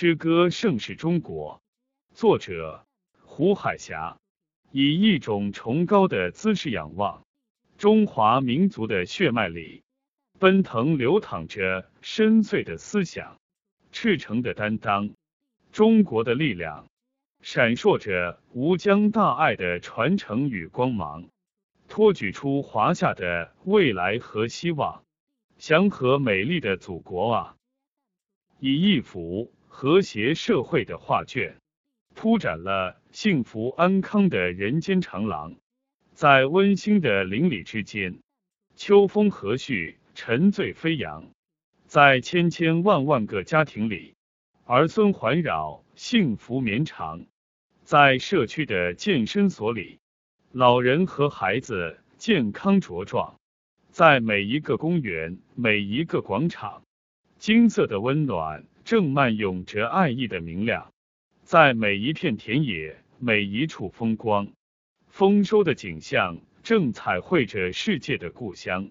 诗歌盛世中国，作者胡海霞，以一种崇高的姿势仰望中华民族的血脉里，奔腾流淌着深邃的思想，赤诚的担当，中国的力量，闪烁着无疆大爱的传承与光芒，托举出华夏的未来和希望。祥和美丽的祖国啊，以一幅和谐社会的画卷，铺展了幸福安康的人间长廊。在温馨的邻里之间，秋风和煦，沉醉飞扬；在千千万万个家庭里，儿孙环绕，幸福绵长；在社区的健身所里，老人和孩子健康茁壮。在每一个公园，每一个广场，金色的温暖正漫涌着爱意的明亮；在每一片田野，每一处风光，丰收的景象正彩绘着世界的故乡。